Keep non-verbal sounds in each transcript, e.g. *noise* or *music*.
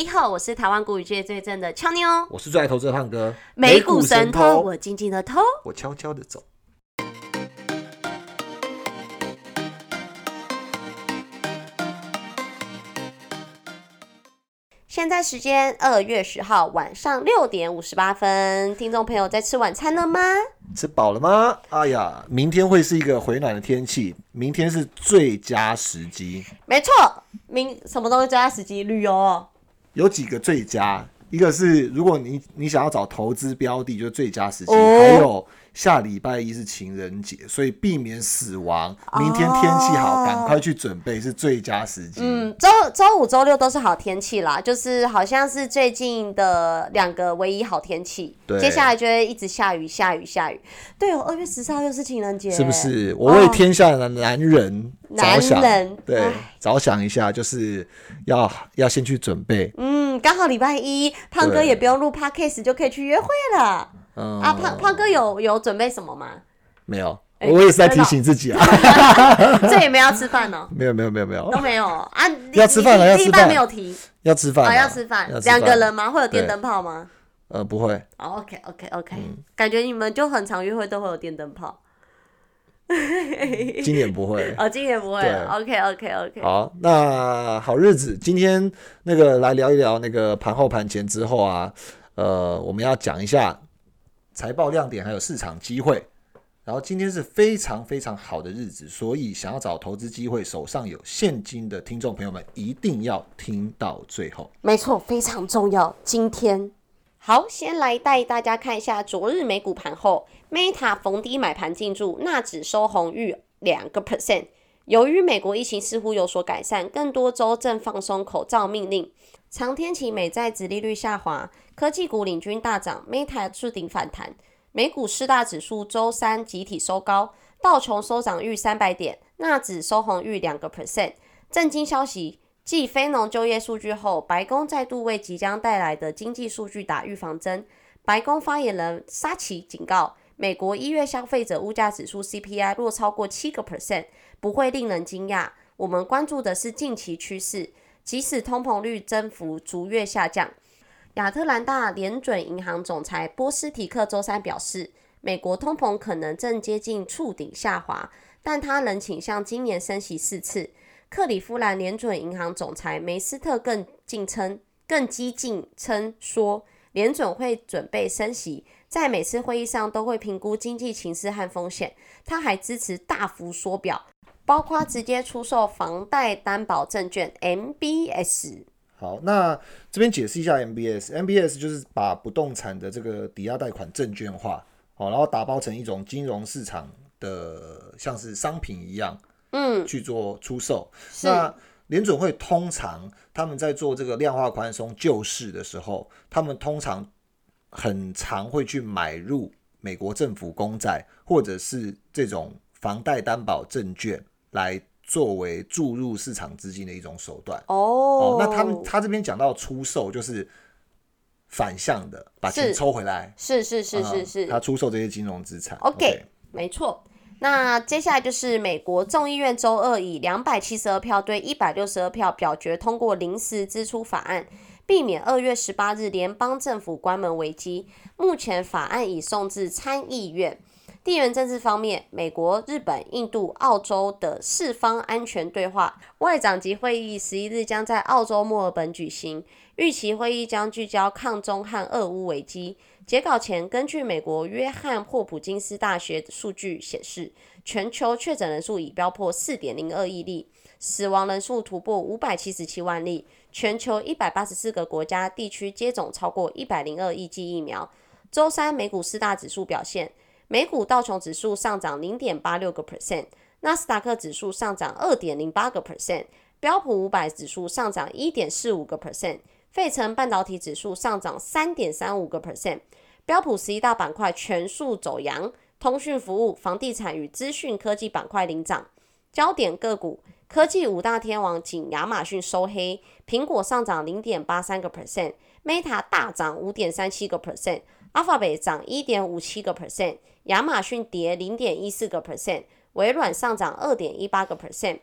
你好，我是台湾股语界最正的俏妞，我是最爱投资的胖哥，美股神偷，我静静的偷，我悄悄的走。现在时间二月十号晚上六点五十八分，听众朋友在吃晚餐了吗？吃饱了吗？哎呀，明天会是一个回暖的天气，明天是最佳时机。没错，明什么东西最佳时机？旅游哦。有几个最佳，一个是如果你你想要找投资标的，就是最佳时机，还有。下礼拜一是情人节，所以避免死亡。明天天气好，赶快去准备是最佳时机。嗯，周周五、周六都是好天气啦，就是好像是最近的两个唯一好天气。对，接下来就会一直下雨、下雨、下雨。对哦，二月十四号又是情人节，是不是？我为天下的男人着想，对，着想一下，就是要要先去准备。嗯，刚好礼拜一，胖哥也不用录 podcast 就可以去约会了。啊，胖胖哥有有准备什么吗？没有，我也是在提醒自己啊。这也没要吃饭 *laughs* 呢？没有没有没有没有都没有啊。要吃饭了，要吃饭没有提，要吃饭啊，要吃饭。两个人吗？会有电灯泡吗？呃，不会。哦，OK OK OK，感觉你们就很常约会都会有电灯泡。今年不会。*laughs* 哦，今年不会。OK OK OK。好，那好日子，今天那个来聊一聊那个盘后盘前之后啊，呃，我们要讲一下。财报亮点还有市场机会，然后今天是非常非常好的日子，所以想要找投资机会、手上有现金的听众朋友们，一定要听到最后。没错，非常重要。今天好，先来带大家看一下昨日美股盘后，Meta 逢低买盘进驻，纳指收红逾两个 percent。由于美国疫情似乎有所改善，更多州正放松口罩命令，长天期美债殖利率下滑。科技股领军大涨，Meta 触顶反弹。美股四大指数周三集体收高，道琼收涨逾三百点，纳指收红逾两个 percent。震惊消息，继非农就业数据后，白宫再度为即将带来的经济数据打预防针。白宫发言人沙奇警告，美国一月消费者物价指数 CPI 若超过七个 percent，不会令人惊讶。我们关注的是近期趋势，即使通膨率增幅逐月下降。亚特兰大联准银行总裁波斯提克周三表示，美国通膨可能正接近触顶下滑，但他仍倾向今年升息四次。克里夫兰联准银行总裁梅斯特更进称，更激进称说，联准会准备升息，在每次会议上都会评估经济形势和风险。他还支持大幅缩表，包括直接出售房贷担保证券 （MBS）。好，那这边解释一下 MBS，MBS 就是把不动产的这个抵押贷款证券化，好，然后打包成一种金融市场的像是商品一样，嗯，去做出售。那联准会通常他们在做这个量化宽松救市的时候，他们通常很常会去买入美国政府公债或者是这种房贷担保证券来。作为注入市场资金的一种手段哦，那他们他这边讲到出售，就是反向的把钱抽回来，是是是是是，他出售这些金融资产。OK，没错。那接下来就是美国众议院周二以两百七十二票对一百六十二票表决通过临时支出法案，避免二月十八日联邦政府关门危机。目前法案已送至参议院。地缘政治方面，美国、日本、印度、澳洲的四方安全对话外长级会议十一日将在澳洲墨尔本举行，预期会议将聚焦抗中和俄乌危机。截稿前，根据美国约翰霍普金斯大学数据显示，全球确诊人数已飙破四点零二亿例，死亡人数突破五百七十七万例。全球一百八十四个国家地区接种超过一百零二亿剂疫苗。周三，美股四大指数表现。美股道琼指数上涨零点八六个 percent，纳斯达克指数上涨二点零八个 percent，标普五百指数上涨一点四五个 percent，费城半导体指数上涨三点三五个 percent，标普十一大板块全数走阳，通讯服务、房地产与资讯科技板块领涨。焦点个股，科技五大天王仅亚马逊收黑，苹果上涨零点八三个 percent，Meta 大涨五点三七个 percent，Alphabet 涨一点五七个 percent。亚马逊跌零点一四个 percent，微软上涨二点一八个 percent，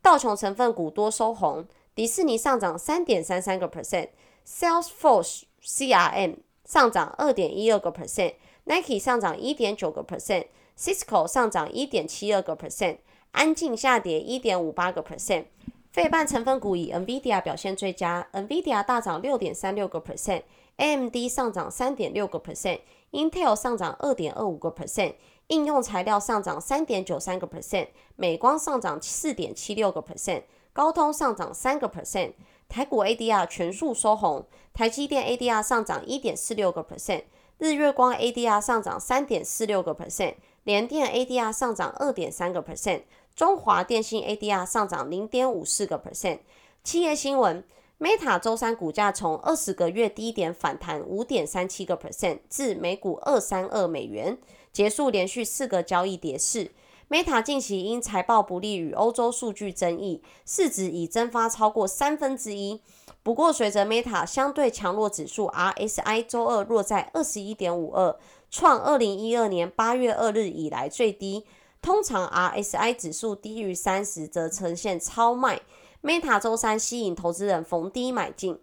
道琼成分股多收红，迪士尼上涨三点三三个 percent，Salesforce CRM 上涨二点一二个 percent，Nike 上涨一点九个 percent，Cisco 上涨一点七二个 percent，安静下跌一点五八个 percent。费半成分股以 NVIDIA 表现最佳，NVIDIA 大涨六点三六个 percent，AMD 上涨三点六个 percent Intel 上涨二点二五个 percent，应用材料上涨三点九三个 percent，美光上涨四点七六个 percent，高通上涨三个 percent。台股 ADR 全数收红，台积电 ADR 上涨一点四六个 percent，日月光 ADR 上涨三点四六个 percent，联电 ADR 上涨二点三个 percent。中华电信 ADR 上涨零点五四个 percent。企业新闻：Meta 周三股价从二十个月低点反弹五点三七个 percent 至每股二三二美元，结束连续四个交易跌势。Meta 近期因财报不利与欧洲数据争议，市值已蒸发超过三分之一。不过，随着 Meta 相对强弱指数 RSI 周二落在二十一点五二，创二零一二年八月二日以来最低。通常 RSI 指数低于三十则呈现超卖。Meta 周三吸引投资人逢低买进。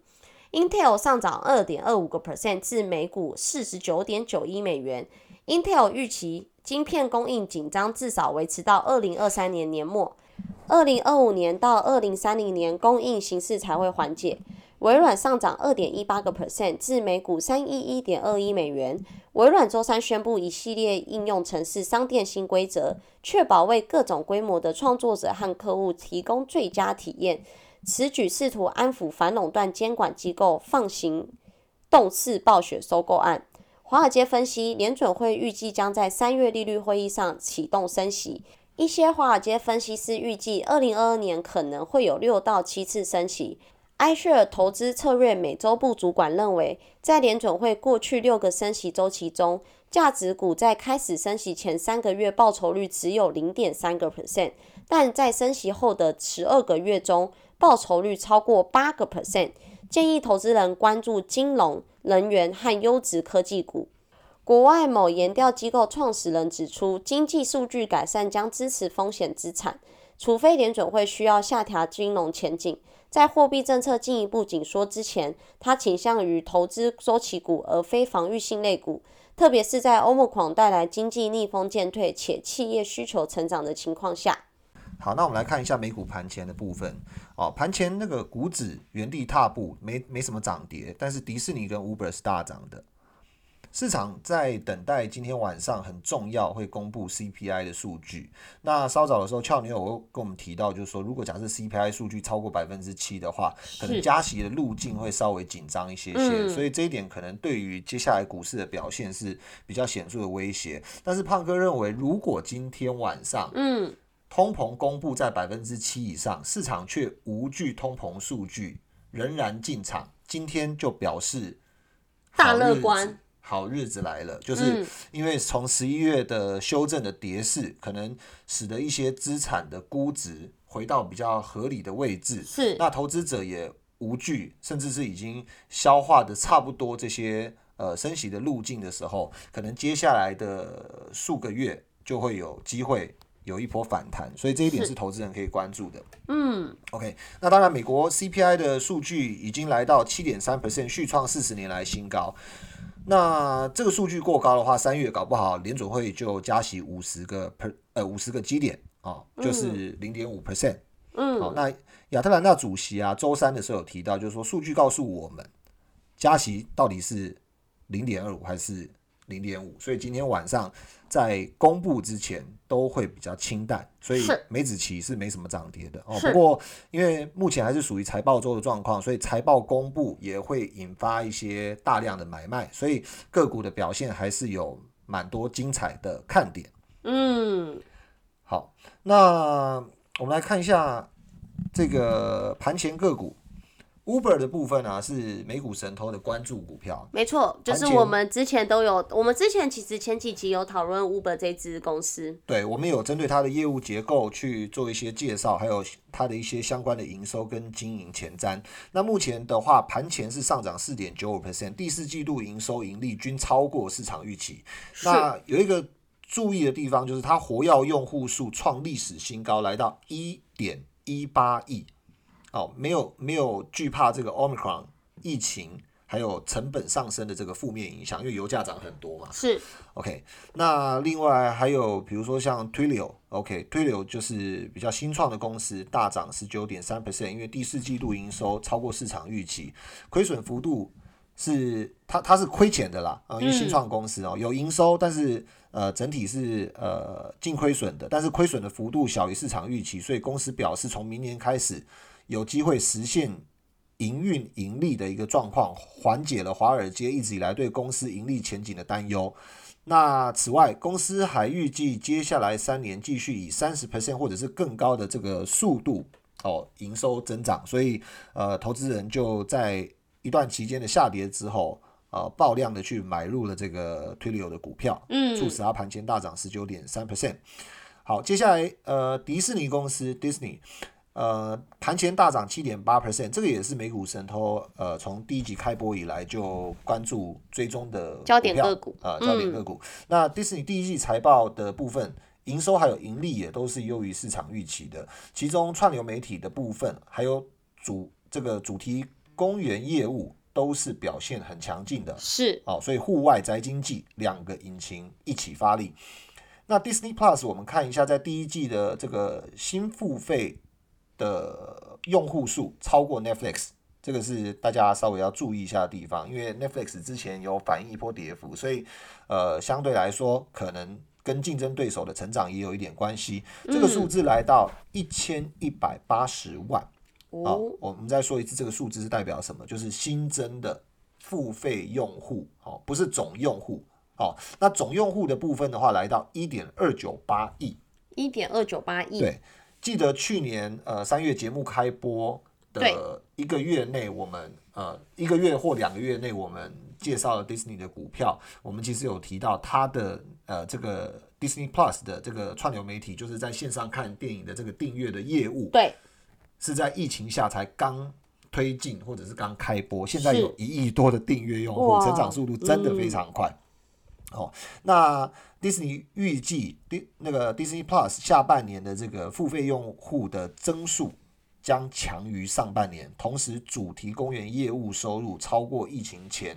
Intel 上涨二点二五个 percent 至每股四十九点九一美元。Intel 预期晶片供应紧张至少维持到二零二三年年末，二零二五年到二零三零年供应形势才会缓解。微软上涨二点一八个 percent 至每股三一一点二一美元。微软周三宣布一系列应用程式商店新规则，确保为各种规模的创作者和客户提供最佳体验。此举试图安抚反垄断监管机构放行动次暴雪收购案。华尔街分析，联准会预计将在三月利率会议上启动升息。一些华尔街分析师预计，二零二二年可能会有六到七次升息。埃舍尔投资策略美洲部主管认为，在联准会过去六个升息周期中，价值股在开始升息前三个月报酬率只有零点三个 percent，但在升息后的十二个月中，报酬率超过八个 percent。建议投资人关注金融、能源和优质科技股。国外某研调机构创始人指出，经济数据改善将支持风险资产，除非联准会需要下调金融前景。在货币政策进一步紧缩之前，他倾向于投资周期股而非防御性类股，特别是在欧盟狂带来经济逆风渐退且企业需求成长的情况下。好，那我们来看一下美股盘前的部分。哦，盘前那个股指原地踏步，没没什么涨跌，但是迪士尼跟 Uber 是大涨的。市场在等待今天晚上很重要会公布 CPI 的数据。那稍早的时候，俏女有跟我们提到，就是说，如果假设 CPI 数据超过百分之七的话，可能加息的路径会稍微紧张一些些。所以这一点可能对于接下来股市的表现是比较显著的威胁。但是胖哥认为，如果今天晚上，嗯，通膨公布在百分之七以上，市场却无惧通膨数据，仍然进场，今天就表示大乐观。好日子来了，就是因为从十一月的修正的跌势，可能使得一些资产的估值回到比较合理的位置。是，那投资者也无惧，甚至是已经消化的差不多这些呃升息的路径的时候，可能接下来的数个月就会有机会有一波反弹。所以这一点是投资人可以关注的。嗯，OK，那当然，美国 CPI 的数据已经来到七点三 percent，续创四十年来新高。那这个数据过高的话，三月搞不好联准会就加息五十个 per 呃五十个基点啊，就是零点五 percent。嗯，好，那亚特兰大主席啊，周三的时候有提到，就是说数据告诉我们，加息到底是零点二五还是？零点五，所以今天晚上在公布之前都会比较清淡，所以梅子期是没什么涨跌的哦。不过因为目前还是属于财报周的状况，所以财报公布也会引发一些大量的买卖，所以个股的表现还是有蛮多精彩的看点。嗯，好，那我们来看一下这个盘前个股。Uber 的部分啊，是美股神偷的关注股票。没错，就是我们之前都有，我们之前其实前几集有讨论 Uber 这支公司。对，我们有针对它的业务结构去做一些介绍，还有它的一些相关的营收跟经营前瞻。那目前的话，盘前是上涨四点九五 percent，第四季度营收盈利均超过市场预期。那有一个注意的地方，就是它活跃用户数创历史新高，来到一点一八亿。哦，没有没有惧怕这个 Omicron 疫情还有成本上升的这个负面影响，因为油价涨很多嘛。是 OK，那另外还有比如说像 Twilio，OK，Twilio 就是比较新创的公司，大涨十九点三 percent，因为第四季度营收超过市场预期，亏损幅度是它它是亏钱的啦，啊、因为新创公司哦有营收，但是呃整体是呃净亏损的，但是亏损的幅度小于市场预期，所以公司表示从明年开始有机会实现营运盈利的一个状况，缓解了华尔街一直以来对公司盈利前景的担忧。那此外，公司还预计接下来三年继续以三十 percent 或者是更高的这个速度哦营收增长，所以呃，投资人就在一段期间的下跌之后，呃，爆量的去买入了这个 Twilio 的股票，嗯促使它盘前大涨十九点三 percent。好，接下来呃，迪士尼公司 Disney。呃，盘前大涨七点八 percent，这个也是美股神偷呃从第一集开播以来就关注追踪的焦点个股呃焦点个股。那迪士尼第一季财报的部分，营收还有盈利也都是优于市场预期的，其中串流媒体的部分还有主这个主题公园业务都是表现很强劲的。是哦，所以户外宅经济两个引擎一起发力。那 Disney Plus 我们看一下，在第一季的这个新付费的用户数超过 Netflix，这个是大家稍微要注意一下的地方，因为 Netflix 之前有反映一波跌幅，所以呃相对来说可能跟竞争对手的成长也有一点关系。这个数字来到一千一百八十万。好、哦，我们再说一次，这个数字是代表什么？就是新增的付费用户，哦，不是总用户。哦，那总用户的部分的话，来到一点二九八亿。一点二九八亿，对，记得去年呃三月节目开播的一个月内，我们呃一个月或两个月内，我们介绍了 Disney 的股票，我们其实有提到它的呃这个 Disney Plus 的这个串流媒体，就是在线上看电影的这个订阅的业务，对，是在疫情下才刚推进或者是刚开播，现在有一亿多的订阅用户，成长速度真的非常快。哦，那迪士尼预计迪那个 Disney Plus 下半年的这个付费用户的增速将强于上半年，同时主题公园业务收入超过疫情前，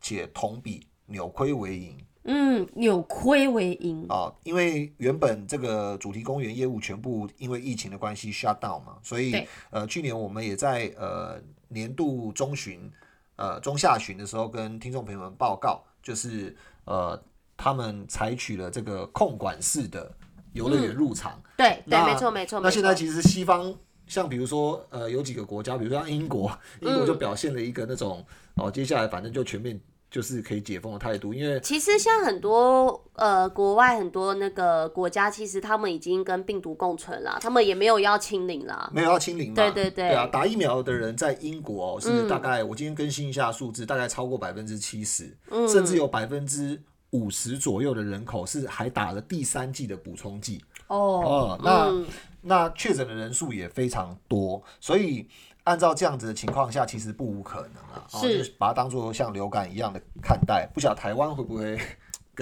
且同比扭亏为盈。嗯，扭亏为盈，啊，因为原本这个主题公园业务全部因为疫情的关系 shut down 嘛，所以呃，去年我们也在呃年度中旬、呃中下旬的时候跟听众朋友们报告，就是呃他们采取了这个控管式的游乐园入场。对对，没错没错，那现在其实西方像比如说呃有几个国家，比如说像英国，英国嗯就表现了一个那种哦，接下来反正就全面就是可以解封的态度，因为其实像很多呃国外很多那个国家，其实他们已经跟病毒共存了，他们也没有要清零了。没有要清零嘛？对对对啊，打疫苗的人在英国、哦、是嗯大概、我今天更新一下数字，大概超过百分之七十，嗯甚至有百分之五十左右的人口是还打了第三剂的补充剂。哦哦，那、嗯那确诊的人数也非常多，所以按照这样子的情况下，其实不无可能啊，哦、是就是把它当做像流感一样的看待。不晓得台湾会不会？*laughs*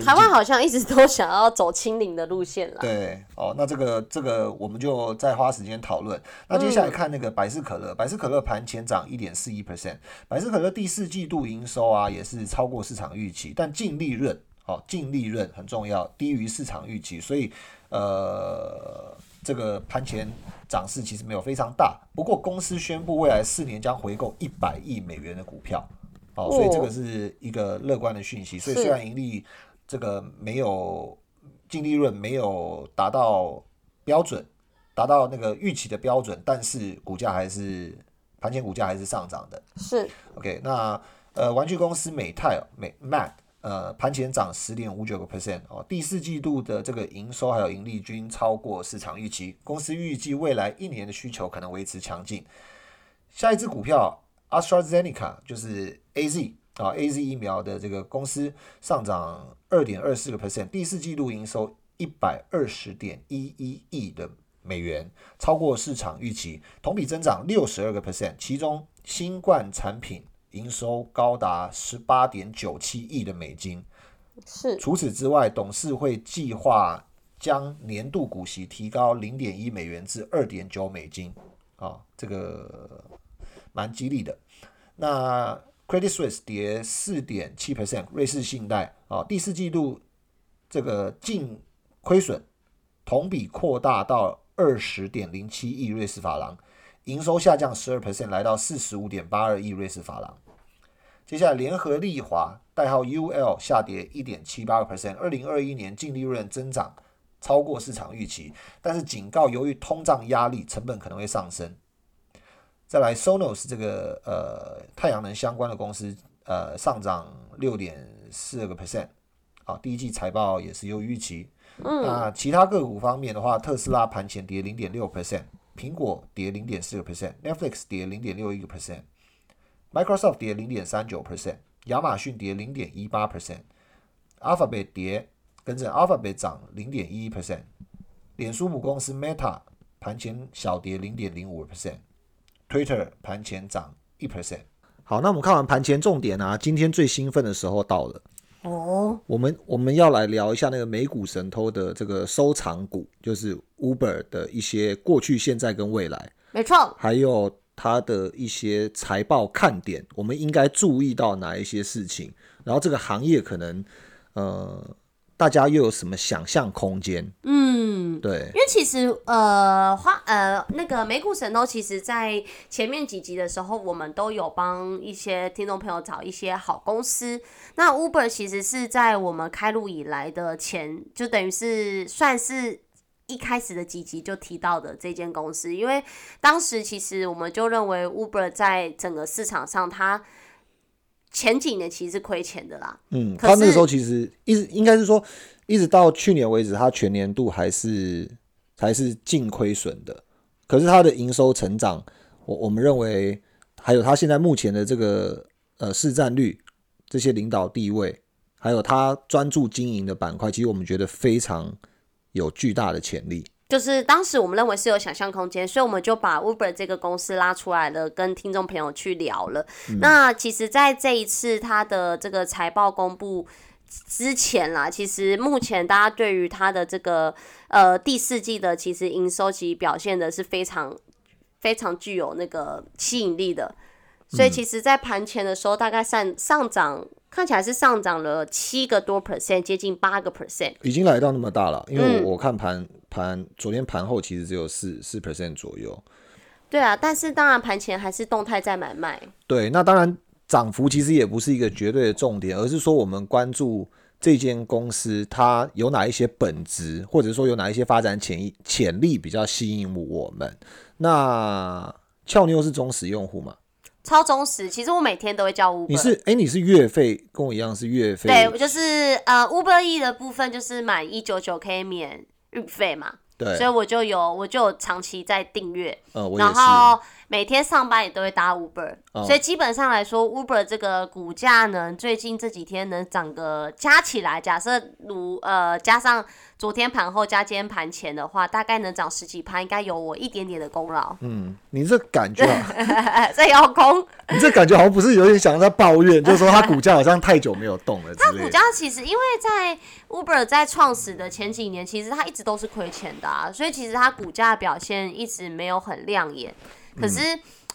台湾好像一直都想要走清零的路线了。对，哦，那这个这个我们就再花时间讨论。那接下来看那个百事可乐，百事可乐盘前涨一点四一 percent，百事可乐第四季度营收啊也是超过市场预期，但净利润哦，净利润很重要，低于市场预期，所以呃，这个盘前涨势其实没有非常大。不过公司宣布未来四年将回购一百亿美元的股票，哦，所以这个是一个乐观的讯息。所以是虽然盈利这个没有净利润没有达到标准，达到那个预期的标准，但是股价还是盘前股价还是上涨的。是 OK，那呃，玩具公司美泰哦美 Mac 呃盘前涨十点五九个 percent 哦，第四季度的这个营收还有盈利均超过市场预期，公司预计未来一年的需求可能维持强劲。下一只股票 AstraZeneca 就是 AZ 啊 AZ 疫苗的这个公司上涨二点二四个 percent，第四季度营收一百二十点一一亿的美元，超过市场预期，同比增长六十二个 percent，其中新冠产品营收高达十八点九七亿的美金。是除此之外，董事会计划将年度股息提高零点一美元至二点九美金。啊，这个蛮激励的。那 Credit Suisse 跌四点七 percent，瑞士信贷啊，第四季度这个净亏损同比扩大到二十点零七亿瑞士法郎，营收下降十二 percent，来到四十五点八二亿瑞士法郎。接下来，联合利华代号 UL 下跌一点七八个 percent，二零二一年净利润增长超过市场预期，但是警告由于通胀压力，成本可能会上升。再来，Sonos 这个呃太阳能相关的公司，呃上涨六点四个 percent，啊，第一季财报也是优于预期。那其他个股方面的话，特斯拉盘前跌零点六 percent，苹果跌零点四个 percent，Netflix 跌零点六一个 percent，Microsoft 跌零点三九 percent，亚马逊跌零点一八 percent，Alphabet 跌，跟着 Alphabet 涨零点一一 percent，脸书母公司 Meta 盘前小跌零点零五 percent。Twitter 盘前涨一 percent。好，那我们看完盘前重点啊，今天最兴奋的时候到了。哦，我们我们要来聊一下那个美股神偷的这个收藏股，就是 Uber 的一些过去、现在跟未来，没错，还有它的一些财报看点，我们应该注意到哪一些事情？然后这个行业可能呃。大家又有什么想象空间？嗯，对，因为其实呃花呃那个美股神偷，其实在前面几集的时候，我们都有帮一些听众朋友找一些好公司。那 Uber 其实是在我们开路以来的前，就等于是算是一开始的几集就提到的这间公司，因为当时其实我们就认为 Uber 在整个市场上它。前几年其实是亏钱的啦，嗯，他那个时候其实一直应该是说，一直到去年为止，它全年度还是还是净亏损的。可是它的营收成长，我我们认为，还有它现在目前的这个呃市占率、这些领导地位，还有它专注经营的板块，其实我们觉得非常有巨大的潜力。就是当时我们认为是有想象空间，所以我们就把 Uber 这个公司拉出来了，跟听众朋友去聊了。那其实，在这一次它的这个财报公布之前啦，其实目前大家对于它的这个呃第四季的其实营收其实表现的是非常非常具有那个吸引力的。所以其实，在盘前的时候，大概上上涨看起来是上涨了七个多 percent，接近八个 percent，已经来到那么大了。因为我看盘。盘昨天盘后其实只有四四 percent 左右，对啊，但是当然盘前还是动态在买卖。对，那当然涨幅其实也不是一个绝对的重点，而是说我们关注这间公司它有哪一些本质，或者说有哪一些发展潜潜力比较吸引我们。那俏妞是忠实用户吗？超忠实，其实我每天都会叫 Uber。你是哎，你是月费跟我一样是月费？对，我就是呃 Uber E 的部分就是满一九九可以免。运费嘛，对，所以我就有，我就长期在订阅，嗯，然后每天上班也都会搭 Uber，所以基本上来说，Uber 这个股价呢，最近这几天能涨个加起来，假设如呃加上。昨天盘后加今天盘前的话，大概能涨十几盘，应该有我一点点的功劳。嗯，你这感觉，这要功。你这感觉好像不是有点想在抱怨，就是说它股价好像太久没有动了。它股价其实因为在 Uber 在创始的前几年，其实它一直都是亏钱的啊，所以其实它股价表现一直没有很亮眼。可是。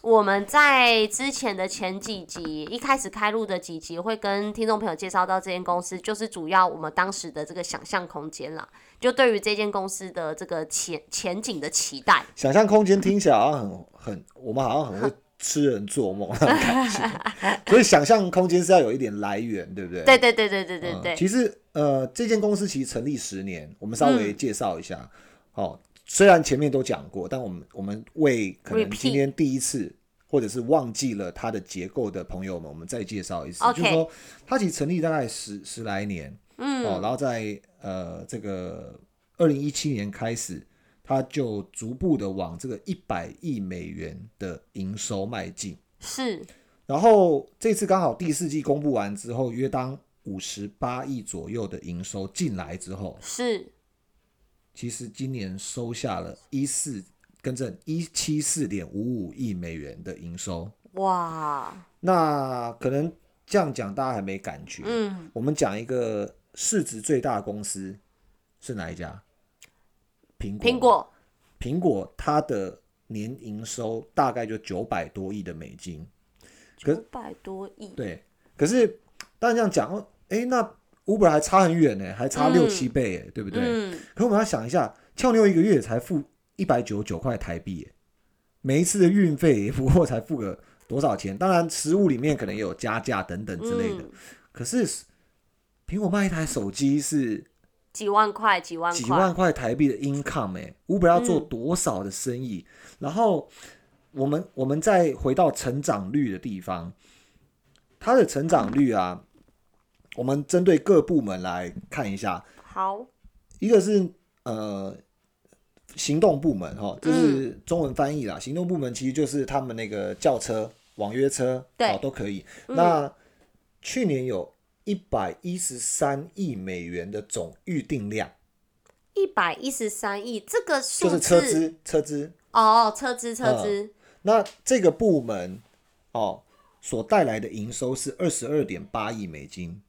我们在之前的前几集一开始开录的几集，会跟听众朋友介绍到这间公司，就是主要我们当时的这个想象空间啦，就对于这间公司的这个前前景的期待。想象空间听起来好像很很，我们好像很会痴人做梦那种感觉。*laughs* 所以想象空间是要有一点来源，对不对？对对对对对对对。其实呃，这间公司其实成立十年，我们稍微介绍一下。哦，虽然前面都讲过，但我们我们为可能今天第一次。或者是忘记了它的结构的朋友们，我们再介绍一次，就是说它其实成立大概十十来年，嗯，哦，然后在呃这个二零一七年开始，它就逐步的往这个一百亿美元的营收迈进，是，然后这次刚好第四季公布完之后，约当五十八亿左右的营收进来之后，是，其实今年收下了一四。跟着一七四点五五亿美元的营收，哇！那可能这样讲大家还没感觉。嗯，我们讲一个市值最大的公司是哪一家？苹果。苹果。苹果它的年营收大概就九百多亿的美金。可九百多亿，对，可是当然这样讲哦，哎，那 Uber 还差很远呢，还差六七倍，哎，对不对？嗯，可我们要想一下，俏妞一个月才付一百九十九块台币，每一次的运费也不过才付个多少钱？当然，食物里面可能也有加价等等之类的。嗯可是苹果卖一台手机是几万块，几万，几万块台币的 income 哎、u b e r 要做嗯多少的生意？然后我们我们再回到成长率的地方，它的成长率啊，我们针对各部门来看一下，好，一个是呃行动部门哈，这嗯。是中文翻译啦。行动部门其实就是他们那个轿车、网约车，对。哦都可以。嗯。那去年有一百一十三亿美元的总预定量，一百一十三亿，这个数字。就是车资车资。哦，车资车资，那这个部门哦所带来的营收是二十二点八亿美金，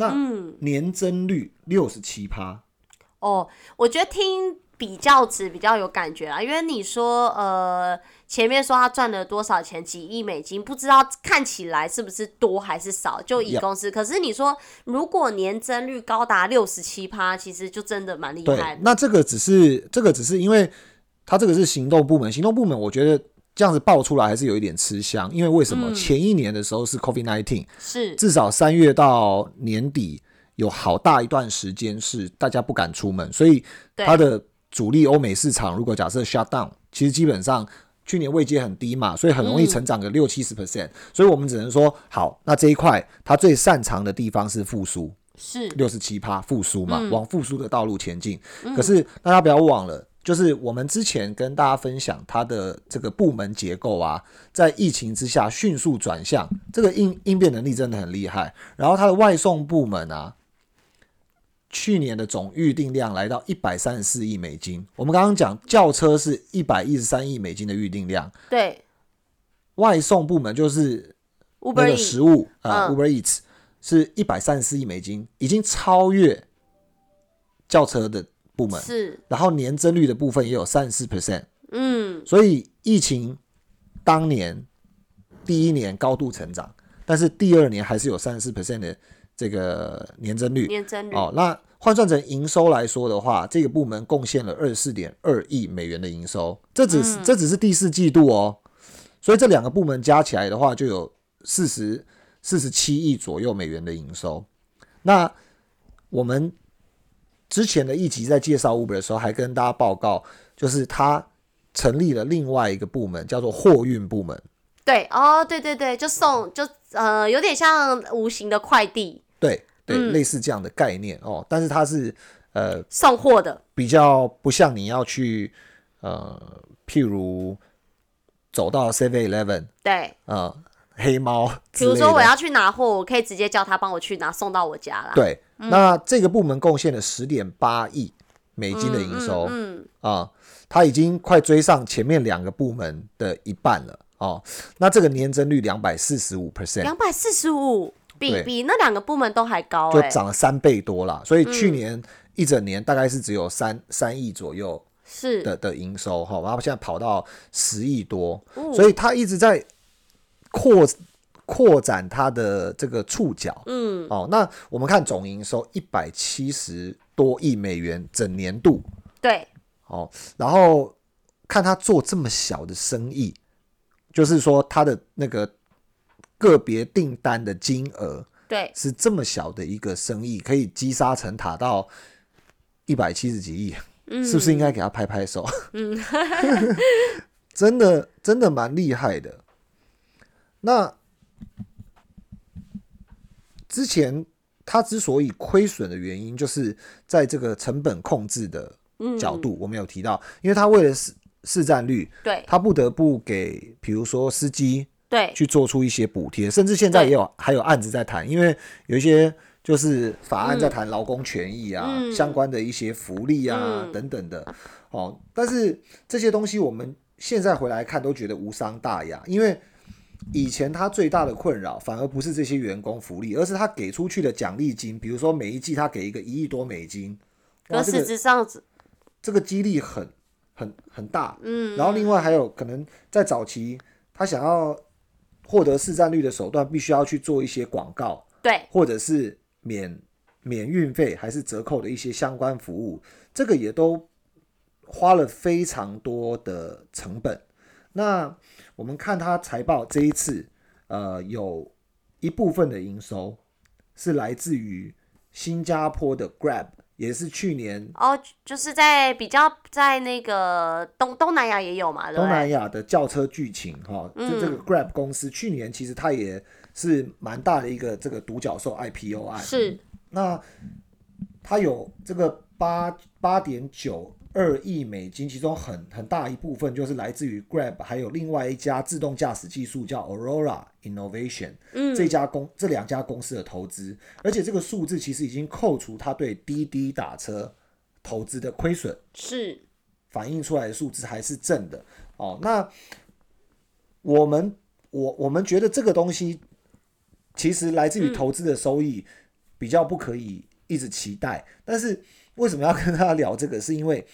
那嗯，年增率六十七趴。哦，我觉得听比较值比较有感觉啦，因为你说呃前面说他赚了多少钱，几亿美金，不知道看起来是不是多还是少，就以 Yeah 公司。可是你说如果年增率高达六十七趴，其实就真的蛮厉害，的。那这个只是这个只是因为他这个是行动部门，行动部门我觉得这样子爆出来还是有一点吃香，因为为什么？嗯前一年的时候是 COVID nineteen，是，至少三月到年底有好大一段时间是大家不敢出门，所以它的主力欧美市场如果假设 shut down，其实基本上。去年位阶很低嘛，所以很容易嗯成长个六七十 percent，所以我们只能说好，那这一块它最擅长的地方是复苏，是，六十七趴复苏嘛，嗯往复苏的道路前进。可是大家不要忘了，就是我们之前跟大家分享它的这个部门结构啊，在疫情之下迅速转向，这个应应变能力真的很厉害。然后它的外送部门啊，去年的总预订量来到一百三十四亿美金。我们刚刚讲轿车是一百一十三亿美金的预订量，对外送部门就是那，Uber 个 E 食物啊、嗯 u b e r Eats 是一百三十四亿美金，已经超越轿车的部门，是，然后年增率的部分也有三十四 percent，嗯，所以疫情当年第一年高度成长，但是第二年还是有三十四 percent 的这个年增率。年增率，哦，那换算成营收来说的话，这个部门贡献了二十四点二亿美元的营收，这只是、嗯。这只是第四季度哦，所以这两个部门加起来的话，就有四十四十七亿左右美元的营收。那我们之前的一集在介绍 Uber 的时候，还跟大家报告，就是他成立了另外一个部门，叫做货运部门。对，哦，对对对，就送，就呃，有点像无形的快递。对对，嗯。类似这样的概念哦，但是它是呃送货的，比较不像你要去呃，譬如走到 Seven Eleven 对，呃黑猫比如说我要去拿货，我可以直接叫他帮我去拿，送到我家啦。对，那这个部门贡献了十点八亿美金的营收。啊、嗯，嗯。它已经快追上前面两个部门的一半了哦。那这个年增率两百四十五 percent，两百四十五，比比那两个部门都还高就哎、涨了三倍多啦。所以嗯。去年一整年大概是只有三三亿左右是，的的营收哈，然后现在跑到十亿多，哦。所以它一直在扩扩展它的这个触角。嗯，哦，那我们看总营收一百七十多亿美元整年度对，哦，然后看他做这么小的生意，就是说他的那个个别订单的金额对，是这么小的一个生意，可以积沙成塔到一百七十几亿，嗯，是不是应该给他拍拍手？嗯，*laughs* 真的真的蛮厉害的。那之前他之所以亏损的原因，就是在这个成本控制的角度，我们有提到，因为他为了市市占率，对。他不得不给，比如说司机对，去做出一些补贴，甚至现在也有还有案子在谈，因为有一些就是法案在谈劳工权益啊，嗯。相关的一些福利啊、嗯。等等的，哦，但是这些东西我们现在回来看都觉得无伤大雅，因为以前他最大的困扰反而不是这些员工福利，而是他给出去的奖励金，比如说每一季他给一个一亿多美金，哇，可实这个质上这个激励很很很大，嗯，然后另外还有可能在早期他想要获得市占率的手段，必须要去做一些广告，对，或者是免免运费还是折扣的一些相关服务，这个也都花了非常多的成本。那我们看它财报这一次，呃，有一部分的营收是来自于新加坡的 Grab，也是去年哦，就是在比较在那个东东南亚也有嘛，东南？亚的轿车剧情哈，就这个 Grab 公司去年其实它也是蛮大的一个这个独角兽 IPO 案，是，那它有这个八八点九二亿美金，其中很很大一部分就是来自于 Grab，还有另外一家自动驾驶技术叫 Aurora Innovation，嗯，这家公这两家公司的投资，而且这个数字其实已经扣除他对滴滴打车投资的亏损。是，反映出来的数字还是正的哦。那我们我我们觉得这个东西其实来自于投资的收益比较不可以一直期待，但是为什么要跟大家聊这个？是因为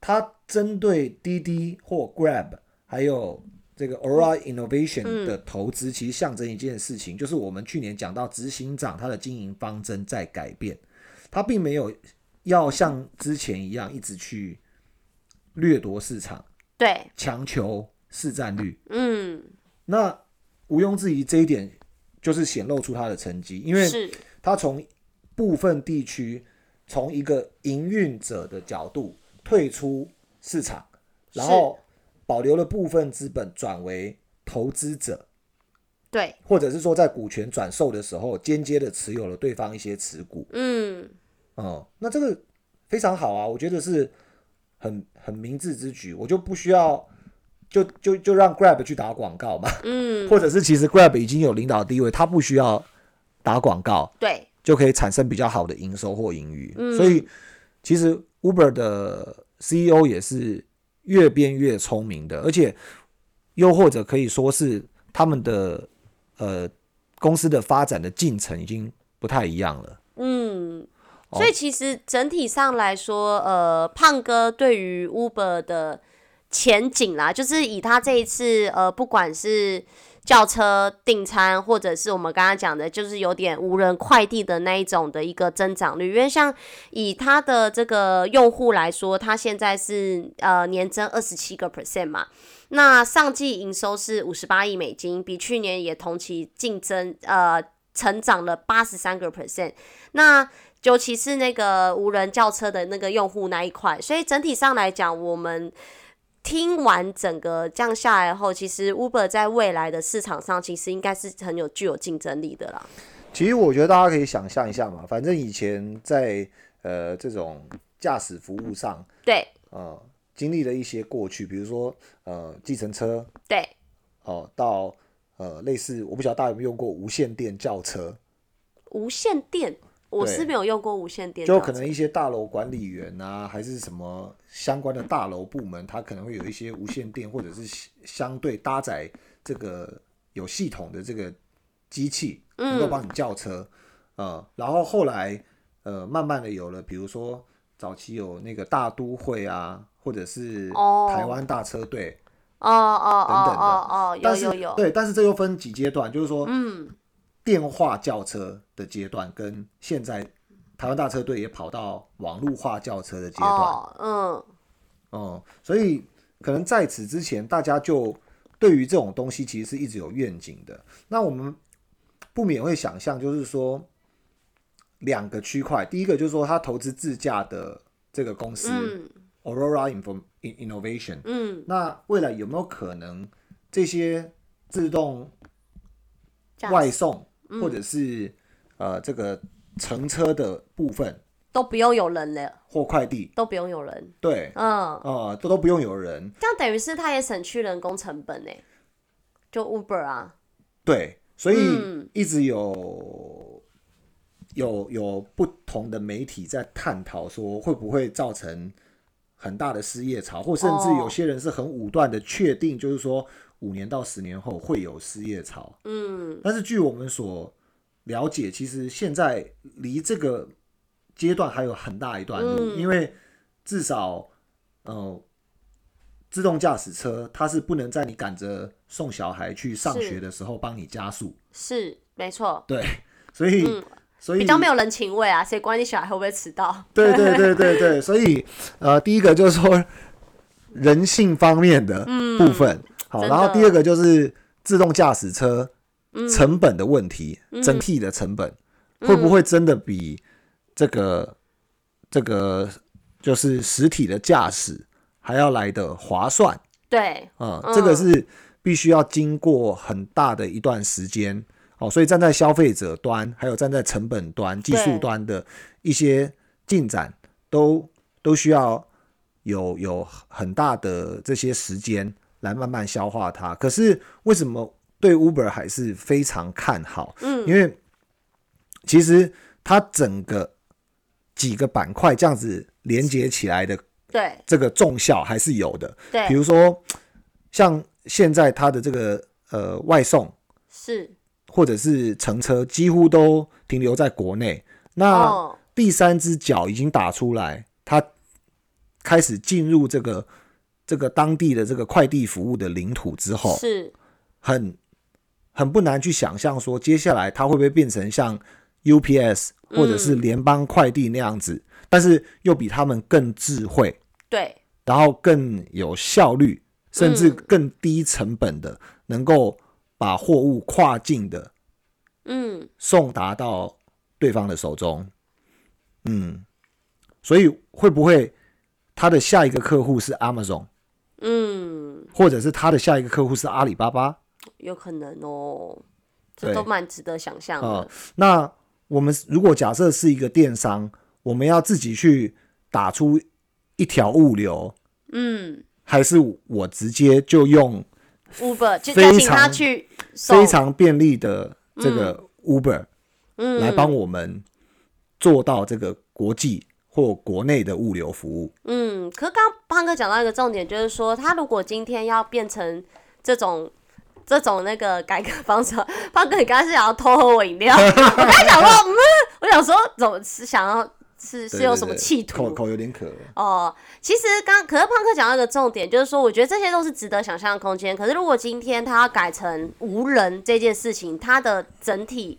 他针对滴滴或 Grab 还有这个 Aura Innovation 的投资，其实象征一件事情，就是我们去年讲到执行长他的经营方针在改变，他并没有要像之前一样一直去掠夺市场、对，强求市占率。嗯，那毋庸置疑，这一点就是显露出他的成绩，因为，他从部分地区从一个营运者的角度退出市场，然后保留了部分资本转为投资者，对，或者是说在股权转售的时候间接的持有了对方一些持股。嗯，哦、那这个非常好啊，我觉得是很很明智之举，我就不需要就就就让 Grab 去打广告嘛，嗯，*laughs* 或者是其实 Grab 已经有领导地位，他不需要打广告。对，就可以产生比较好的营收或盈余，嗯。所以其实 Uber 的 CEO 也是越变越聪明的，而且又或者可以说是他们的呃公司的发展的进程已经不太一样了。嗯，哦。所以其实整体上来说，呃，胖哥对于 Uber 的前景啦，就是以他这一次，呃，不管是轿车订餐，或者是我们刚刚讲的，就是有点无人快递的那一种的一个增长率，因为像以它的这个用户来说，它现在是呃年增二十七个 percent 嘛。那上季营收是五十八亿美金，比去年也同期竞争呃成长了八十三个 percent。那尤其是那个无人轿车的那个用户那一块，所以整体上来讲，我们听完整个这样下来后，其实 Uber 在未来的市场上，其实应该是很有具有竞争力的啦。其实我觉得大家可以想象一下嘛，反正以前在呃这种驾驶服务上，对。呃经历了一些过去，比如说呃计程车对，哦、到呃类似我不晓得大家有没有用过无线电轿车，无线电我是对没有用过无线电，就可能一些大楼管理员啊，还是什么相关的大楼部门，它可能会有一些无线电或者是相相对搭载这个有系统的这个机器，能够帮你叫车。呃，然后后来呃，慢慢的有了，比如说早期有那个大都会啊，或者是哦。台湾大车队，哦哦等等的哦哦哦，有但是有有，对，但是这又分几阶段，就是说，嗯，电话轿车的阶段跟现在台湾大车队也跑到网络化轿车的阶段。哦嗯哦、所以可能在此之前，大家就对于这种东西其实是一直有愿景的。那我们不免会想象，就是说两个区块，第一个就是说他投资自驾的这个公司、嗯 Aurora Info Innovation，嗯，那未来有没有可能这些自动外送嗯或者是、呃这个乘车的部分都不用有人了，或快递，都不用有人，对，嗯，呃，都都不用有人，这样等于是他也省去人工成本呢，就 Uber 啊，对，所以嗯一直有、有有不同的媒体在探讨说会不会造成很大的失业潮，或甚至哦。有些人是很武断的确定，就是说五年到十年后会有失业潮。嗯但是据我们所了解，其实现在离这个阶段还有很大一段路，嗯因为至少呃自动驾驶车它是不能在你赶着送小孩去上学的时候帮你加速，是没错，对，所以、所以嗯比较没有人情味啊，谁管你小孩会不会迟到？对对对对对，所以呃，第一个就是说人性方面的部分，好，然后第二个就是自动驾驶车成本的问题，整体的成本会不会真的比这个这个就是实体的驾驶还要来的划算？对，啊、嗯。这个是必须要经过很大的一段时间哦，所以站在消费者端，还有站在成本端、技术端的一些进展，都都需要有有很大的这些时间来慢慢消化它。可是为什么对 Uber 还是非常看好？嗯因为其实它整个几个板块这样子连接起来的对这个重效还是有的。对，比如说，像现在它的这个呃外送是或者是乘车，几乎都停留在国内。那哦，第三只脚已经打出来，它开始进入这个这个当地的这个快递服务的领土之后，是。很很不难去想象说，接下来它会不会变成像 UPS 或者是联邦快递那样子，但是又比他们更智慧，对，然后更有效率，甚至嗯。更低成本的，能够把货物跨境的嗯，送达到对方的手中。嗯，所以会不会他的下一个客户是 Amazon，嗯，或者是他的下一个客户是阿里巴巴？有可能哦，这都蛮值得想象啊、的。那我们如果假设是一个电商，我们要自己去打出一条物流，嗯。还是我直接就用，Uber 就非再请他去非常便利的这个 Uber 嗯。来帮我们做到这个国际或国内的物流服务？嗯，可刚刚胖哥讲到一个重点，就是说他如果今天要变成这种。这种那个改革方式，*laughs* 胖哥，你刚才是想要偷喝我饮料？*laughs* 我刚才想说，嗯，我想说，怎么是想要是是有什么企图？口口有点渴。哦，其实刚可是胖哥讲到一个重点，就是说，我觉得这些都是值得想象的空间。可是如果今天他要改成无人这件事情，它的整体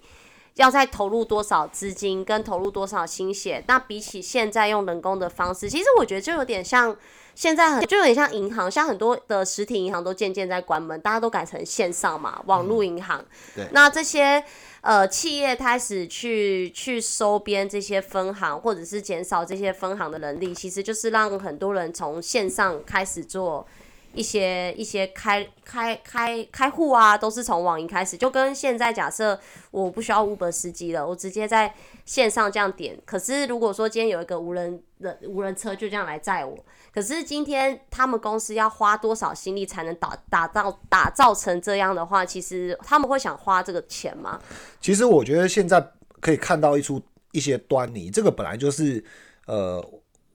要再投入多少资金跟投入多少心血，那比起现在用人工的方式，其实我觉得就有点像现在很就有点像银行，像很多的实体银行都渐渐在关门，大家都改成线上嘛，网络银行。对那这些呃企业开始去去收编这些分行，或者是减少这些分行的能力，其实就是让很多人从线上开始做一些一些开开开开户啊，都是从网银开始，就跟现在假设我不需要 Uber 司机了，我直接在线上这样点。可是如果说今天有一个无人的无人车就这样来载我，可是今天他们公司要花多少心力才能打打造打造成这样的话，其实他们会想花这个钱吗？其实我觉得现在可以看到一出一些端倪，这个本来就是呃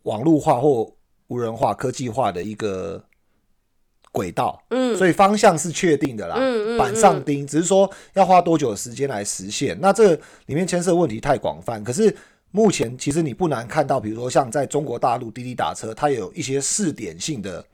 网络化或无人化、科技化的一个轨道，嗯所以方向是确定的啦，嗯嗯板上钉，只是说要花多久的时间来实现。那这里面牵涉问题太广泛，可是目前其实你不难看到，比如说像在中国大陆滴滴打车，它有一些试点性的。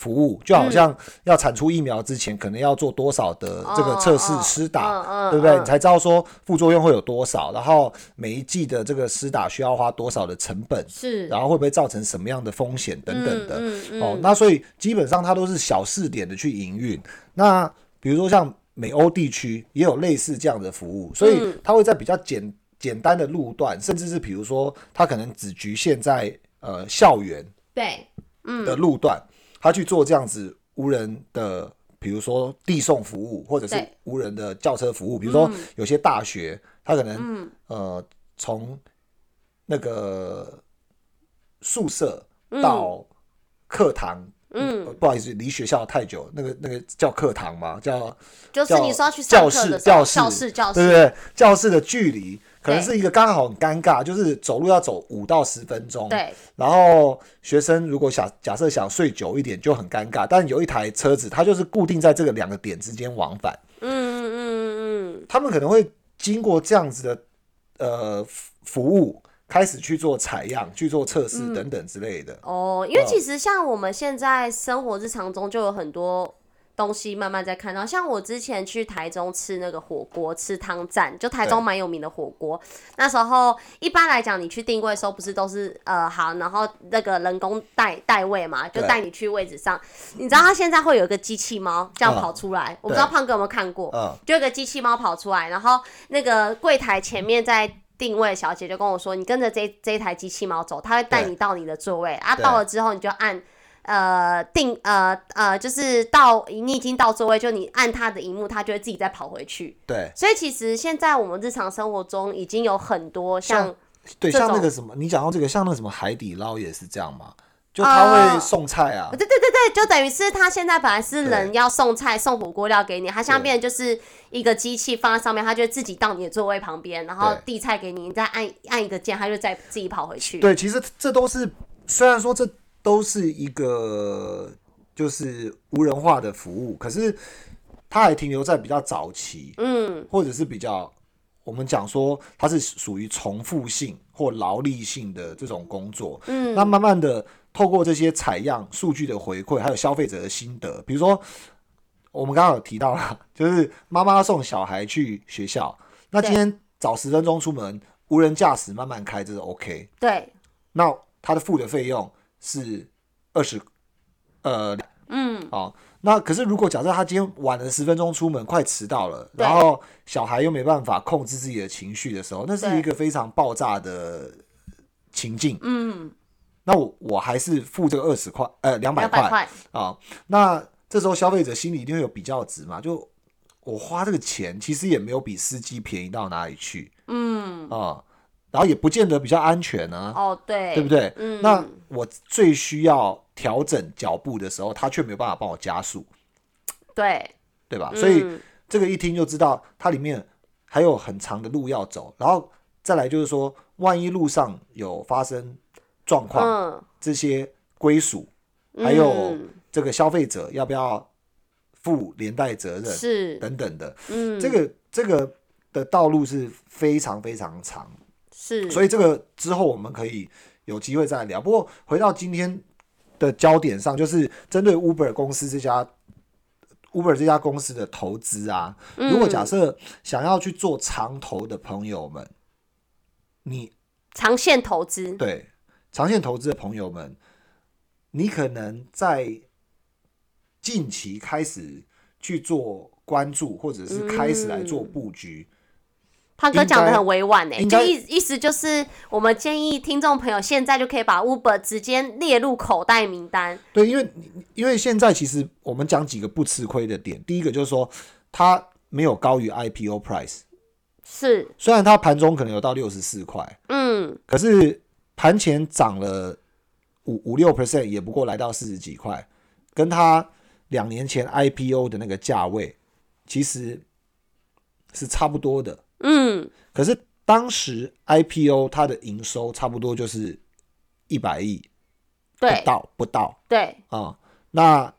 服务就好像要产出疫苗之前，可能要做多少的这个测试施打，对不对？嗯你才知道说副作用会有多少，然后每一季的这个施打需要花多少的成本，是然后会不会造成什么样的风险等等的。哦，那所以基本上它都是小试点的去营运。那比如说像美欧地区也有类似这样的服务，所以嗯它会在比较简简单的路段，甚至是比如说它可能只局限在呃校园对，嗯的路段，它去做这样子无人的。比如说递送服务，或者是无人的轿车服务，比如说有些大学，他可能、呃从那个宿舍到课堂，嗯。呃不好意思，离学校太久，那个那个叫课堂嘛，叫就是教你说要去上教课的时候，室教教室教对不，对？教室的距离可能是一个刚好很尴尬，就是走路要走五到十分钟，对，然后学生如果想假设想睡久一点就很尴尬，但有一台车子它就是固定在这个两个点之间往返，嗯嗯嗯嗯。他们可能会经过这样子的呃服服务，开始去做采样、去做测嗯。试等等之类的。哦，因为其实像我们现在生活日常中就有很多东西慢慢在看到，像我之前去台中吃那个火锅，吃汤站，就台中蛮有名的火锅。那时候一般来讲，你去定位的时候不是都是呃好，然后那个人工带带位嘛，就带你去位置上。你知道他现在会有一个机器猫这样跑出来，我不知道胖哥有没有看过，嗯，就有个机器猫跑出来，然后那个柜台前面在定位的小姐就跟我说：“你跟着这这台机器猫走，它会带你到你的座位啊。到了之后，你就按呃定呃呃，就是到你已经到座位，就你按它的荧幕，它就会自己再跑回去。对所以其实现在我们日常生活中已经有很多像像对，像那个什么，你讲到这个，像那个什么海底捞也是这样嘛，就他会哦送菜啊对，对对对，就等于是他现在本来是人要送菜送火锅料给你，他现在变成就是一个机器放在上面，他就自己到你的座位旁边，然后递菜给你，你再按按一个键，他就再自己跑回去。对，其实这都是虽然说这都是一个就是无人化的服务，可是它还停留在比较早期，嗯，或者是比较我们讲说它是属于重复性或劳力性的这种工作。嗯，那慢慢的透过这些采样数据的回馈，还有消费者的心得，比如说我们刚刚有提到了，*laughs* 就是妈妈送小孩去学校，那今天早十分钟出门，无人驾驶慢慢开，这是 OK。对，那他的付的费用是二十，呃，嗯，哦，那可是如果假设他今天晚了十分钟出门，快迟到了，然后小孩又没办法控制自己的情绪的时候，那是一个非常爆炸的情境。嗯，那我我还是付这个二十块，呃，两百块两百块，啊。那这时候消费者心里一定会有比较值嘛，就我花这个钱其实也没有比司机便宜到哪里去嗯，啊，然后也不见得比较安全啊。哦，对，对不？对？嗯那我最需要调整脚步的时候，他却没有办法帮我加速，对，对吧？所以嗯这个一听就知道，它里面还有很长的路要走。然后再来就是说，万一路上有发生状况，嗯，这些归属还有嗯这个消费者要不要负连带责任是，等等的，嗯，这个这个的道路是非常非常长。是，所以这个之后我们可以有机会再聊。不过回到今天的焦点上，就是针对 Uber 公司这家 Uber 这家公司的投资啊，如果假设想要去做长投的朋友们，你长线投资，对长线投资的朋友们，你可能在近期开始去做关注，或者是开始来做布局。胖哥讲的很委婉呢、就意意思就是，我们建议听众朋友现在就可以把 Uber 直接列入口袋名单。对，因为因为现在其实我们讲几个不吃亏的点，第一个就是说它没有高于 IPO price，是，虽然它盘中可能有到六十四块，嗯，可是盘前涨了五五六 percent，也不过来到四十几块，跟它两年前 IPO 的那个价位其实是差不多的。嗯，可是当时 IPO 它的营收差不多就是一百亿，对不到不到。对，啊、那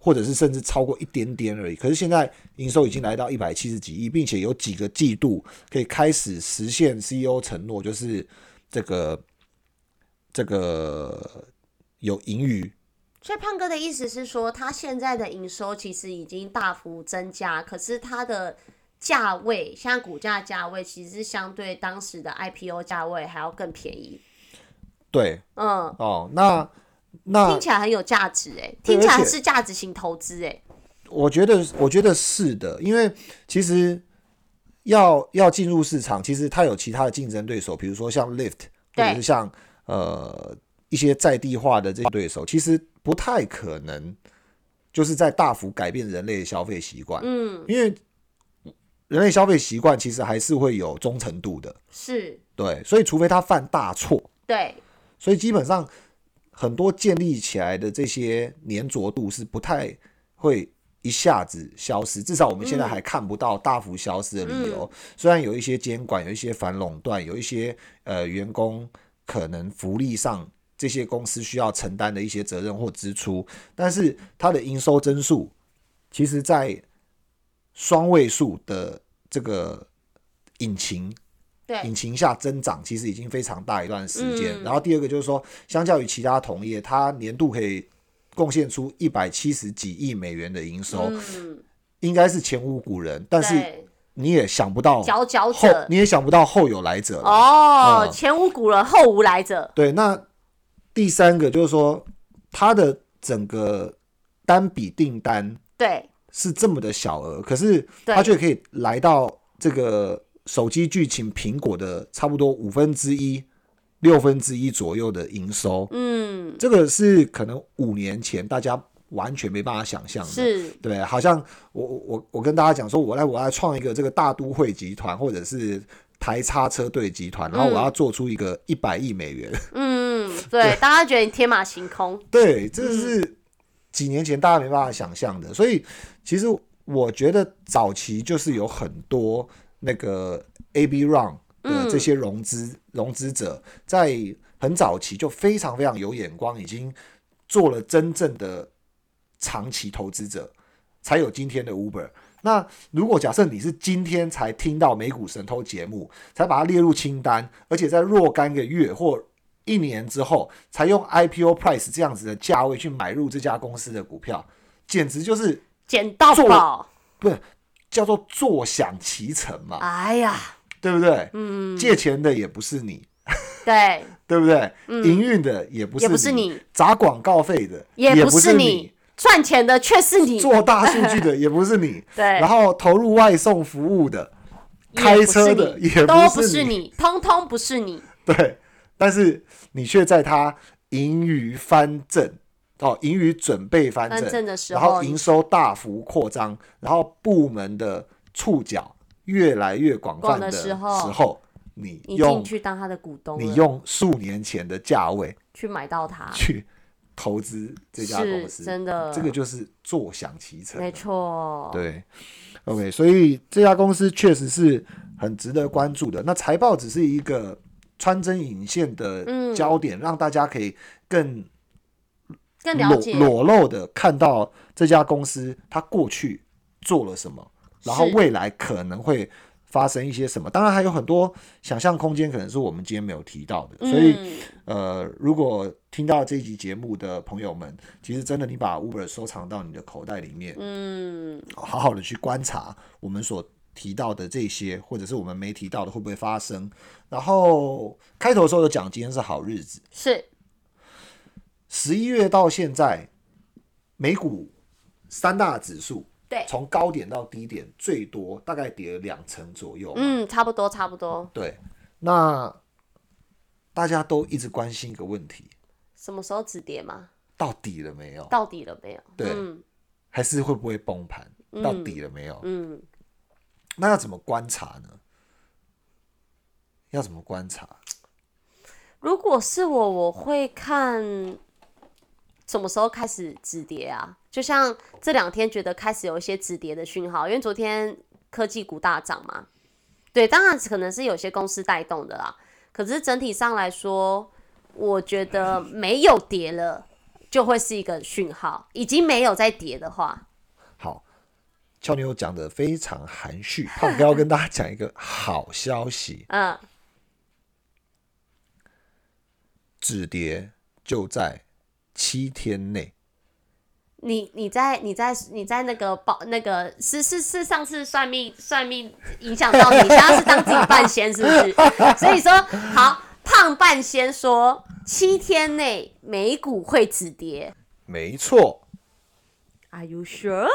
或者是甚至超过一点点而已。可是现在营收已经来到一百七十几亿，并且有几个季度可以开始实现 CEO 承诺，就是这个这个有盈余。所以胖哥的意思是说，他现在的营收其实已经大幅增加，可是他的价位，现在股价价位其实是相对当时的 IPO 价位还要更便宜。对。嗯，哦，那那听起来很有价值哎，对听起来是价值型投资哎。我觉得，我觉得是的，因为其实要要进入市场，其实它有其他的竞争对手，比如说像 Lift，或对者是像呃一些在地化的这些对手，其实不太可能就是在大幅改变人类的消费习惯，嗯，因为人类消费习惯其实还是会有忠诚度的，是，对，所以除非他犯大错，对，所以基本上很多建立起来的这些粘着度是不太会一下子消失，至少我们现在还看不到大幅消失的理由。虽然有一些监管，有一些反垄断，有一些呃员工可能福利上这些公司需要承担的一些责任或支出，但是它的营收增速其实在双位数的这个引擎对。引擎下增长，其实已经非常大一段时间。嗯。然后第二个就是说，相较于其他同业，它年度可以贡献出一百七十几亿美元的营收，嗯，应该是前无古人。但是，你也想不到佼佼后者，你也想不到后有来者。哦，嗯前无古人后无来者，对，那第三个就是说，它的整个单笔订单对是这么的小额，可是对。它却可以来到这个手机剧情苹果的差不多五分之一、六分之一左右的营收，嗯，这个是可能五年前大家完全没办法想象的。是，对，好像我我我我跟大家讲说，我来我来创一个这个大都会集团，或者是台叉车队集团，然后我要做出一个一百亿美元。嗯，对，大家觉得你天马行空，对，这嗯。是几年前大家没办法想象的。所以其实我觉得早期就是有很多那个 A B Run 的这些融资、融资者，在很早期就非常非常有眼光，已经做了真正的长期投资者，才有今天的 Uber。那如果假设你是今天才听到美股神偷节目，才把它列入清单，而且在若干个月或一年之后，才用 IPO price 这样子的价位去买入这家公司的股票，简直就是捡到做宝，不是叫做坐享其成嘛，哎呀，对不对？嗯，借钱的也不是你，对，*laughs* 对不对？营运的也不是嗯也不是你，砸广告费的也不不是你。你，，赚钱的却是你，做大数据的也不是你，*laughs* 对。然后投入外送服务的、开车的你。也都不是你，通通不是你，*laughs* 对，但是你却在他盈余翻正哦，盈余准备翻正然后，营收大幅扩张，然后部门的触角越来越广泛的时候时候，你你用进去当他的股东，你用数年前的价位去买到它，去投资这家公司，真的，这个就是坐享其成。没错，对，OK，所以这家公司确实是很值得关注的。那财报只是一个穿针引线的嗯焦点，让大家可以更裸更了解，裸露的看到这家公司它过去做了什么，然后未来可能会发生一些什么。当然还有很多想象空间，可能是我们今天没有提到的。所以，嗯呃，如果听到这一集节目的朋友们，其实真的你把 Uber 收藏到你的口袋里面，嗯，好好的去观察我们所提到的这些，或者是我们没提到的会不会发生。然后开头的时候有讲今天是好日子，是十一月到现在，美股三大指数对，从高点到低点最多大概跌了两成左右。嗯，差不多，差不多，对，那大家都一直关心一个问题：什么时候止跌吗？到底了没有？到底了没有？对嗯还是会不会崩盘？到底了没有？嗯，那要怎么观察呢？要怎么观察？如果是我，我会看什么时候开始止跌啊？就像这两天觉得开始有一些止跌的讯号，因为昨天科技股大涨嘛。对，当然可能是有些公司带动的啦。可是整体上来说，我觉得没有跌了，就会是一个讯号。已经没有在跌的话，好，俏妞讲的非常含蓄，胖哥要跟大家讲一个好消息，*laughs* 嗯，止跌就在七天内。你你在你在你在那个报那个是是是上次算命算命影响到你，现在是当自己半仙是不是？所以说好，胖半仙说七天内美股会止跌没错，，Are you sure？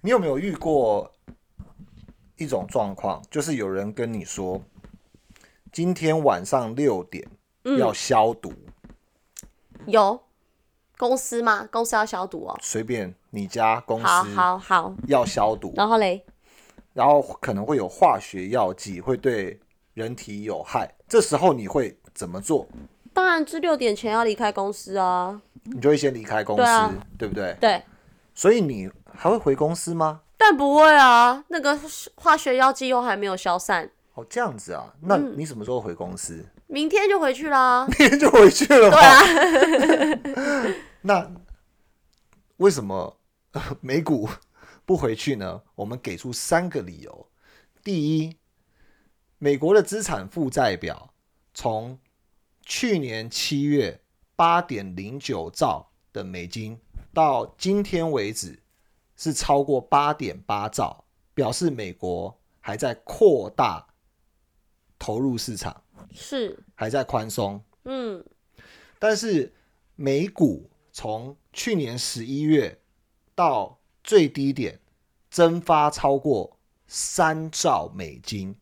你有没有遇过一种状况，就是有人跟你说，今天晚上六点要消毒，有公司吗？公司要消毒哦。随便你家公司好好，要消毒，然后嘞，然后可能会有化学药剂会对人体有害，这时候你会怎么做？当然是六点前要离开公司啊。你就会先离开公司，对啊对不对？对，所以你还会回公司吗？但不会啊，那个化学药剂又还没有消散，哦，这样子啊，那嗯你什么时候回公司？明天就回去啦。明天就回去了吗？对啊，*laughs* 那为什么呃美股不回去呢？我们给出三个理由。第一，美国的资产负债表从去年七月八点零九兆的美金到今天为止是超过八点八兆，表示美国还在扩大投入市场，是，还在宽松。嗯，但是美股从去年十一月到最低点蒸发超过三兆美金，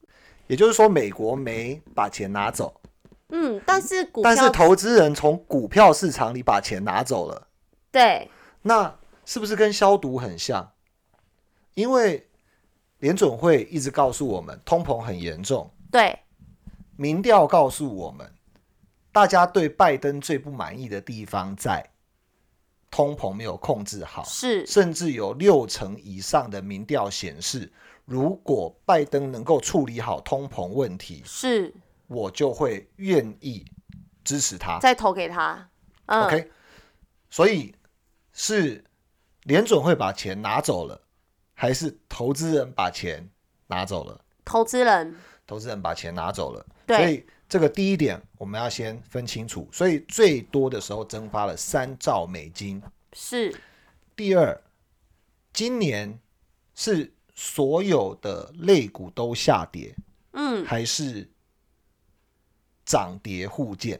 也就是说，美国没把钱拿走，嗯，但是股票但是投资人从股票市场里把钱拿走了，对，那是不是跟消毒很像？因为联准会一直告诉我们通膨很严重，对，民调告诉我们，大家对拜登最不满意的地方在通膨没有控制好，是，甚至有六成以上的民调显示，如果拜登能够处理好通膨问题，是，我就会愿意支持他。再投给他。嗯 OK，所以是联准会把钱拿走了，还是投资人把钱拿走了？投资人，投资人把钱拿走了，对所以这个第一点我们要先分清楚。所以最多的时候蒸发了三兆美金。是，第二，今年是所有的类股都下跌，嗯，还是涨跌互见？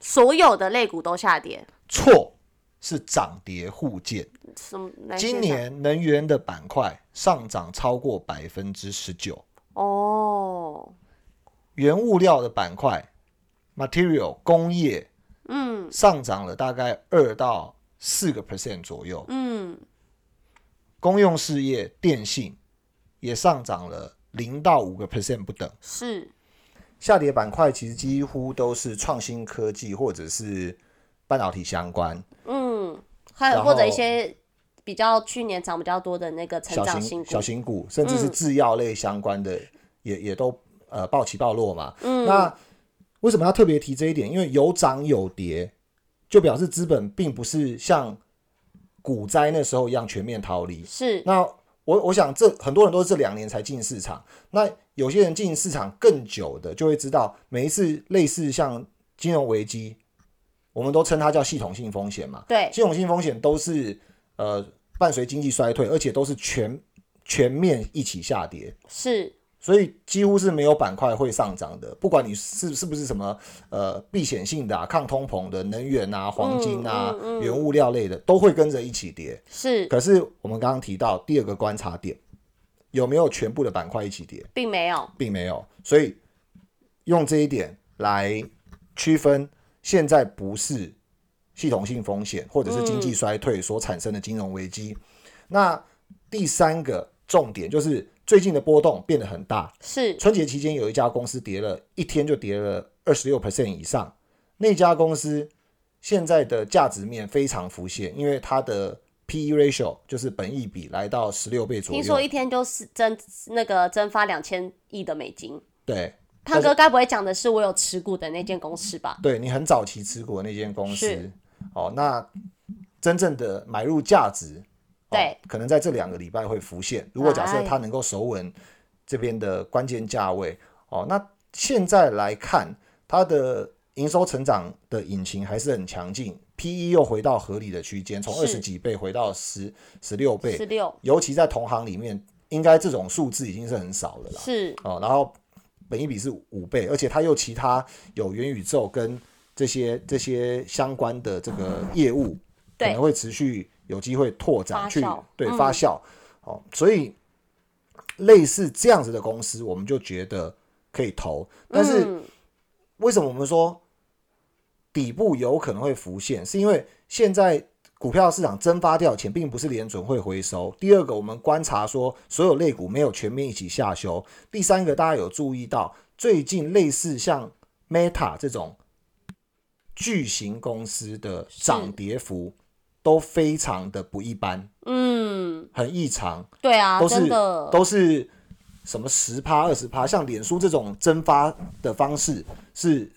所有的类股都下跌。错，是涨跌互见。什么？今年能源的板块上涨超过百分之十九，哦，原物料的板块 （material） 工业嗯。上涨了大概二到四个 percent 左右，嗯，公用事业、电信也上涨了零到五个 percent 不等。是，下跌板块其实几乎都是创新科技或者是半导体相关，嗯，还有或者一些比较去年涨比较多的那个成小长型股，型小型股，甚至是嗯制药类相关的，也也都呃暴起暴落嘛。嗯，那为什么要特别提这一点？因为有涨有跌，就表示资本并不是像股灾那时候一样全面逃离。是，那我我想这很多人都是这两年才进市场，那有些人进市场更久的，就会知道每一次类似像金融危机，我们都称它叫系统性风险嘛。对，系统性风险都是呃伴随经济衰退，而且都是全全面一起下跌。是，所以几乎是没有板块会上涨的，不管你是是不是什么呃避险性的、啊、抗通膨的能源啊、黄金啊、嗯嗯嗯原物料类的，都会跟着一起跌。是，可是我们刚刚提到第二个观察点，有没有全部的板块一起跌？并没有，并没有，所以用这一点来区分，现在不是系统性风险或者是经济衰退所产生的金融危机。那第三个重点就是最近的波动变得很大，是，春节期间有一家公司跌了一天就跌了二十六 percent 以上，那家公司现在的价值面非常浮现，因为它的 P/E ratio 就是本益比来到十六倍左右。听说一天就是蒸那个蒸发两千亿的美金。对胖哥该不会讲的是我有持股的那间公司吧？对，你很早期持股的那间公司是，哦，那真正的买入价值，哦对，可能在这两个礼拜会浮现。如果假设哎。它能够守稳这边的关键价位，哦，那现在来看它的营收成长的引擎还是很强劲，P/E 又回到合理的区间，从二十几倍回到十十六倍。十，六。尤其在同行里面，应该这种数字已经是很少了啦。是，哦，然后本一比是五倍，而且它又其他有元宇宙跟这些这些相关的这个业务，可能会持续有机会拓展去发酵嗯对发酵。哦，所以类似这样子的公司，我们就觉得可以投。但是嗯为什么我们说底部有可能会浮现？是因为现在股票市场蒸发掉的钱，并不是联准会回收。第二个，我们观察说所有类股没有全面一起下修。第三个，大家有注意到最近类似像 Meta 这种巨型公司的涨跌幅都非常的不一般，嗯，很异常。对啊，都是都是什么十趴二十趴，像脸书这种蒸发的方式是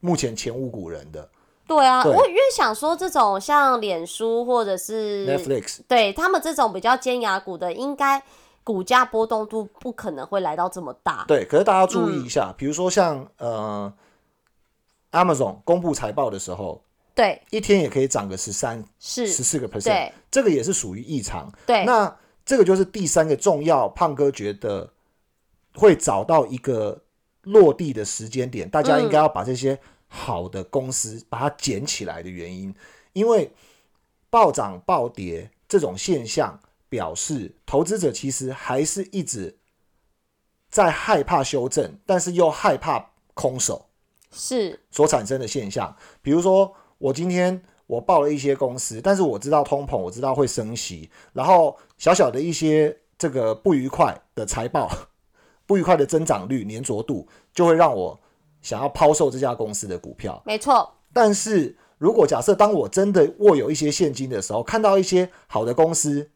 目前前无古人的。对啊，对我越想说这种像脸书或者是 Netflix 对他们这种比较尖牙股的，应该股价波动度不可能会来到这么大。对，可是大家注意一下，比如说像呃，Amazon 公布财报的时候，对，一天也可以涨个十三、是，十四个 percent，这个也是属于异常。对，那这个就是第三个重要，胖哥觉得会找到一个落地的时间点，大家应该要把这些好的公司把它捡起来的原因，因为暴涨暴跌这种现象，表示投资者其实还是一直在害怕修正，但是又害怕空手是，所产生的现象。比如说，我今天我报了一些公司，但是我知道通膨，我知道会升息，然后小小的一些这个不愉快的财报、*laughs* 不愉快的增长率、粘着度，就会让我想要抛售这家公司的股票。没错，但是如果假设当我真的握有一些现金的时候，看到一些好的公司，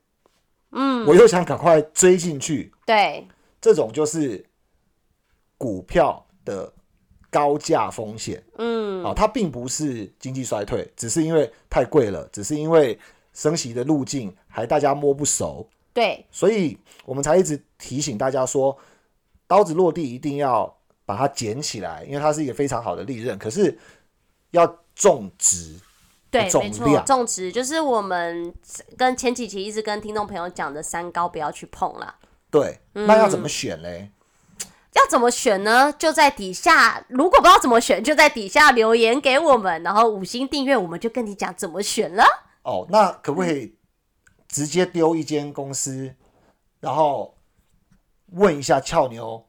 嗯，我又想赶快追进去，对，这种就是股票的高价风险。嗯，啊、它并不是经济衰退，只是因为太贵了，只是因为升息的路径还大家摸不熟，对，所以我们才一直提醒大家说，刀子落地一定要把它捡起来，因为它是一个非常好的利润，可是要种植。对，重没错，种植就是我们跟前几期一直跟听众朋友讲的三高不要去碰啦。对，那要怎么选嘞？要怎么选呢？就在底下，如果不知道怎么选，就在底下留言给我们，然后五星订阅，我们就跟你讲怎么选了。哦，那可不可以直接丢一间公司，然后问一下俏妞，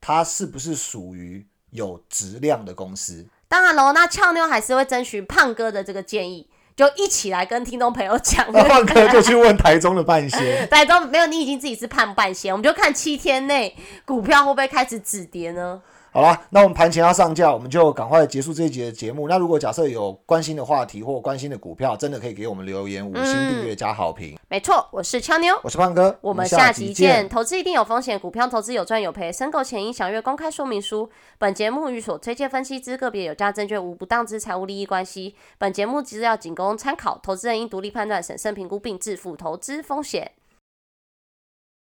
它是不是属于有质量的公司？当然喽，那俏妞还是会征询胖哥的这个建议，就一起来跟听众朋友讲。那 *laughs* 换哥就去问台中的半仙。大家都没有，你已经自己是判半仙，我们就看七天内股票会不会开始止跌呢？好啦，那我们盘前要上架，我们就赶快结束这一节的节目。那如果假设有关心的话题或关心的股票，真的可以给我们留言，五星订阅加好评。没错，我是俏妞。我是胖哥，我们下下集见见。。投资一定有风险，股票投资有赚有赔，申购前应详阅公开说明书。本节目与所推荐分析之个别有价证券无不当之财务利益关系。本节目资料仅供参考，投资人应独立判断、审慎评估并自负投资风险。